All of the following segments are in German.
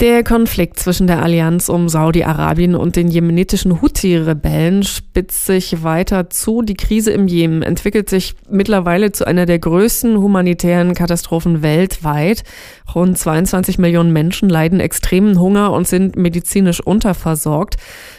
Der Konflikt zwischen der Allianz um Saudi-Arabien und den jemenitischen Houthi-Rebellen spitzt sich weiter zu. Die Krise im Jemen entwickelt sich mittlerweile zu einer der größten humanitären Katastrophen weltweit. Rund 22 Millionen Menschen leiden extremen Hunger und sind medizinisch unterversorgt.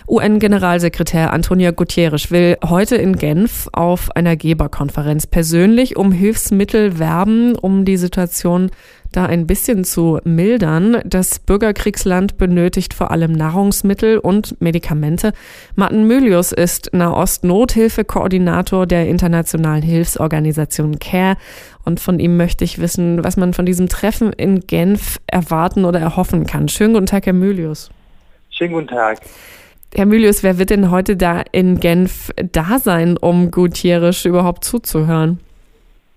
UN-Generalsekretär Antonio Guterres will heute in Genf auf einer Geberkonferenz persönlich um Hilfsmittel werben, um die Situation da ein bisschen zu mildern. Das Bürgerkriegsland benötigt vor allem Nahrungsmittel und Medikamente. Martin Mylius ist Nahost-Nothilfe-Koordinator der internationalen Hilfsorganisation CARE. Und von ihm möchte ich wissen, was man von diesem Treffen in Genf erwarten oder erhoffen kann. Schönen guten Tag, Herr Mylius. Schönen guten Tag. Herr Mylius, wer wird denn heute da in Genf da sein, um Gutierrez überhaupt zuzuhören?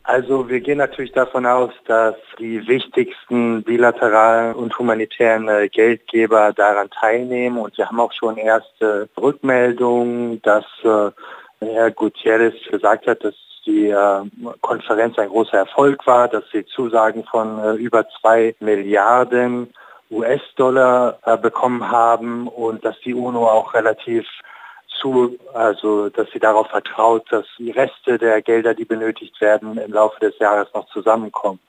Also wir gehen natürlich davon aus, dass die wichtigsten bilateralen und humanitären äh, Geldgeber daran teilnehmen. Und wir haben auch schon erste Rückmeldungen, dass äh, Herr Gutierrez gesagt hat, dass die äh, Konferenz ein großer Erfolg war, dass sie Zusagen von über zwei Milliarden US-Dollar bekommen haben und dass die UNO auch relativ zu, also dass sie darauf vertraut, dass die Reste der Gelder, die benötigt werden, im Laufe des Jahres noch zusammenkommen.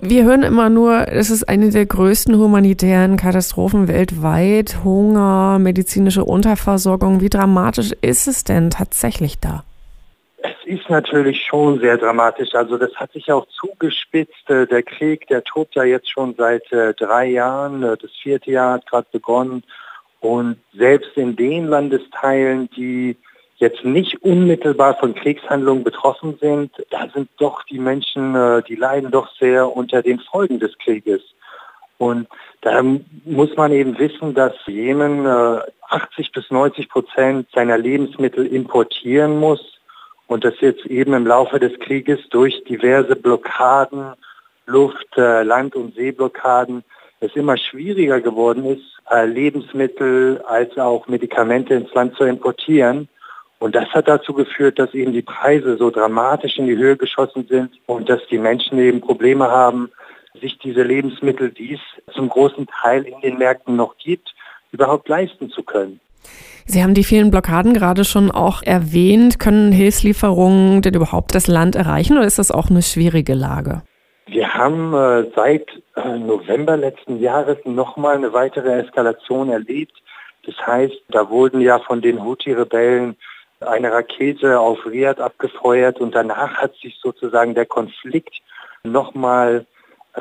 Wir hören immer nur, es ist eine der größten humanitären Katastrophen weltweit. Hunger, medizinische Unterversorgung. Wie dramatisch ist es denn tatsächlich da? Es ist natürlich schon sehr dramatisch. Also das hat sich auch zugespitzt. Äh, der Krieg, der tobt ja jetzt schon seit äh, drei Jahren. Äh, das vierte Jahr hat gerade begonnen. Und selbst in den Landesteilen, die jetzt nicht unmittelbar von Kriegshandlungen betroffen sind, da sind doch die Menschen, äh, die leiden doch sehr unter den Folgen des Krieges. Und da muss man eben wissen, dass Jemen 80 äh, bis 90 Prozent seiner Lebensmittel importieren muss und das jetzt eben im Laufe des Krieges durch diverse Blockaden, Luft-, äh, Land- und Seeblockaden es immer schwieriger geworden ist, äh, Lebensmittel als auch Medikamente ins Land zu importieren. Und das hat dazu geführt, dass eben die Preise so dramatisch in die Höhe geschossen sind und dass die Menschen eben Probleme haben, sich diese Lebensmittel, die es zum großen Teil in den Märkten noch gibt, überhaupt leisten zu können. Sie haben die vielen Blockaden gerade schon auch erwähnt. Können Hilfslieferungen denn überhaupt das Land erreichen oder ist das auch eine schwierige Lage? Wir haben äh, seit äh, November letzten Jahres nochmal eine weitere Eskalation erlebt. Das heißt, da wurden ja von den Houthi-Rebellen eine Rakete auf Riyadh abgefeuert und danach hat sich sozusagen der Konflikt nochmal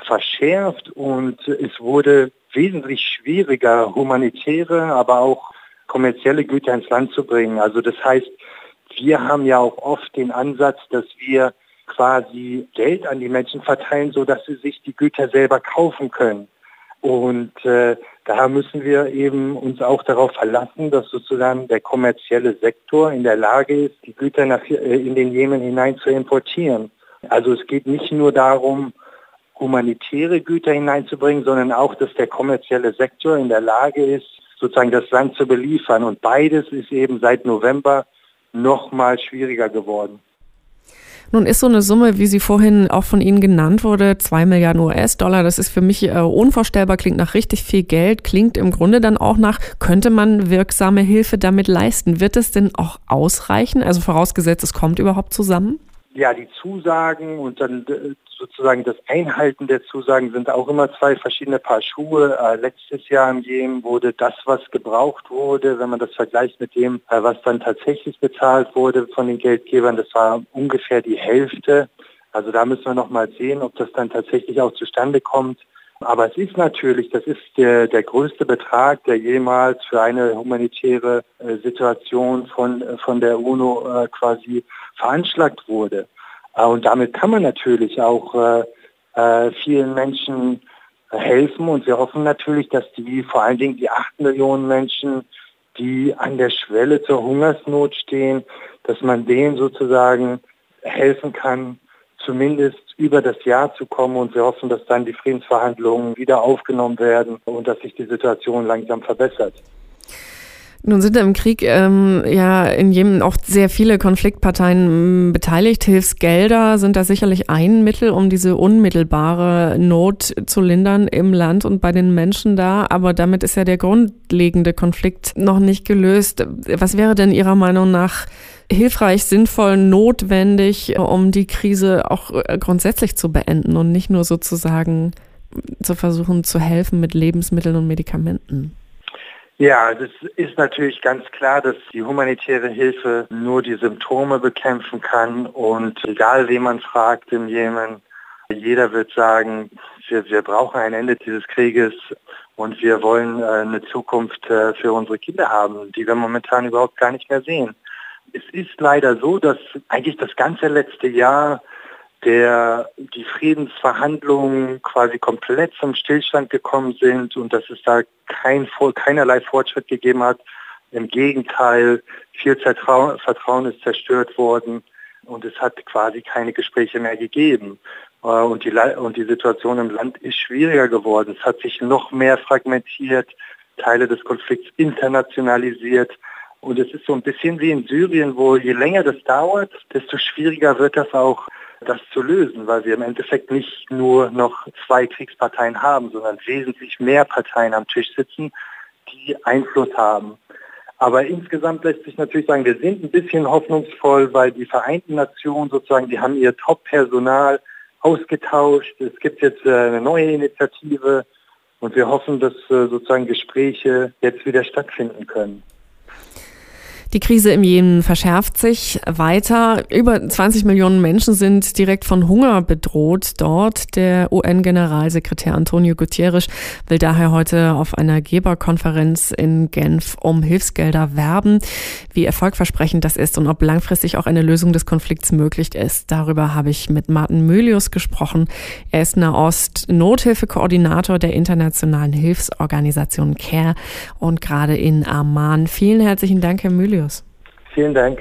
verschärft und es wurde wesentlich schwieriger, humanitäre, aber auch kommerzielle Güter ins Land zu bringen. Also das heißt, wir haben ja auch oft den Ansatz, dass wir quasi Geld an die Menschen verteilen, sodass sie sich die Güter selber kaufen können. Und äh, da müssen wir eben uns auch darauf verlassen, dass sozusagen der kommerzielle Sektor in der Lage ist, die Güter nach, äh, in den Jemen hinein zu importieren. Also es geht nicht nur darum, humanitäre Güter hineinzubringen, sondern auch, dass der kommerzielle Sektor in der Lage ist, sozusagen das Land zu beliefern. Und beides ist eben seit November noch mal schwieriger geworden. Nun ist so eine Summe, wie sie vorhin auch von Ihnen genannt wurde, zwei Milliarden US-Dollar, das ist für mich äh, unvorstellbar, klingt nach richtig viel Geld, klingt im Grunde dann auch nach, könnte man wirksame Hilfe damit leisten? Wird es denn auch ausreichen? Also vorausgesetzt, es kommt überhaupt zusammen? Ja, die Zusagen und dann äh, sozusagen das Einhalten der Zusagen sind auch immer zwei verschiedene Paar Schuhe. Äh, letztes Jahr im Jemen wurde das, was gebraucht wurde, wenn man das vergleicht mit dem, äh, was dann tatsächlich bezahlt wurde von den Geldgebern, das war ungefähr die Hälfte. Also da müssen wir noch mal sehen, ob das dann tatsächlich auch zustande kommt. Aber es ist natürlich, das ist der, der größte Betrag, der jemals für eine humanitäre äh, Situation von, äh, von der UNO äh, quasi veranschlagt wurde. Äh, und damit kann man natürlich auch äh, äh, vielen Menschen helfen und wir hoffen natürlich, dass die vor allen Dingen die acht Millionen Menschen, die an der Schwelle zur Hungersnot stehen, dass man denen sozusagen helfen kann, zumindest über das Jahr zu kommen und wir hoffen, dass dann die Friedensverhandlungen wieder aufgenommen werden und dass sich die Situation langsam verbessert. Nun sind im Krieg ähm, ja in Jemen auch sehr viele Konfliktparteien beteiligt. Hilfsgelder sind da sicherlich ein Mittel, um diese unmittelbare Not zu lindern im Land und bei den Menschen da. Aber damit ist ja der grundlegende Konflikt noch nicht gelöst. Was wäre denn Ihrer Meinung nach hilfreich, sinnvoll, notwendig, um die Krise auch äh, grundsätzlich zu beenden und nicht nur sozusagen zu versuchen zu helfen mit Lebensmitteln und Medikamenten? Ja, es ist natürlich ganz klar, dass die humanitäre Hilfe nur die Symptome bekämpfen kann und egal wen man fragt im Jemen, jeder wird sagen, wir, wir brauchen ein Ende dieses Krieges und wir wollen äh, eine Zukunft äh, für unsere Kinder haben, die wir momentan überhaupt gar nicht mehr sehen. Es ist leider so, dass eigentlich das ganze letzte Jahr der die Friedensverhandlungen quasi komplett zum Stillstand gekommen sind und dass es da kein, keinerlei Fortschritt gegeben hat. Im Gegenteil, viel Vertrauen ist zerstört worden und es hat quasi keine Gespräche mehr gegeben. Äh, und die, und die Situation im Land ist schwieriger geworden. Es hat sich noch mehr fragmentiert, Teile des Konflikts internationalisiert. Und es ist so ein bisschen wie in Syrien, wo je länger das dauert, desto schwieriger wird das auch das zu lösen, weil wir im Endeffekt nicht nur noch zwei Kriegsparteien haben, sondern wesentlich mehr Parteien am Tisch sitzen, die Einfluss haben. Aber insgesamt lässt sich natürlich sagen, wir sind ein bisschen hoffnungsvoll, weil die Vereinten Nationen sozusagen, die haben ihr Top-Personal ausgetauscht. Es gibt jetzt äh, eine neue Initiative und wir hoffen, dass äh, sozusagen Gespräche jetzt wieder stattfinden können. Die Krise im Jemen verschärft sich weiter. Über 20 Millionen Menschen sind direkt von Hunger bedroht dort. Der UN-Generalsekretär Antonio Guterres will daher heute auf einer Geberkonferenz in Genf um Hilfsgelder werben, wie erfolgversprechend das ist und ob langfristig auch eine Lösung des Konflikts möglich ist. Darüber habe ich mit Martin Mölius gesprochen. Er ist Nahost-Nothilfekoordinator der internationalen Hilfsorganisation CARE und gerade in Amman. Vielen herzlichen Dank, Herr Mölius. Vielen Dank.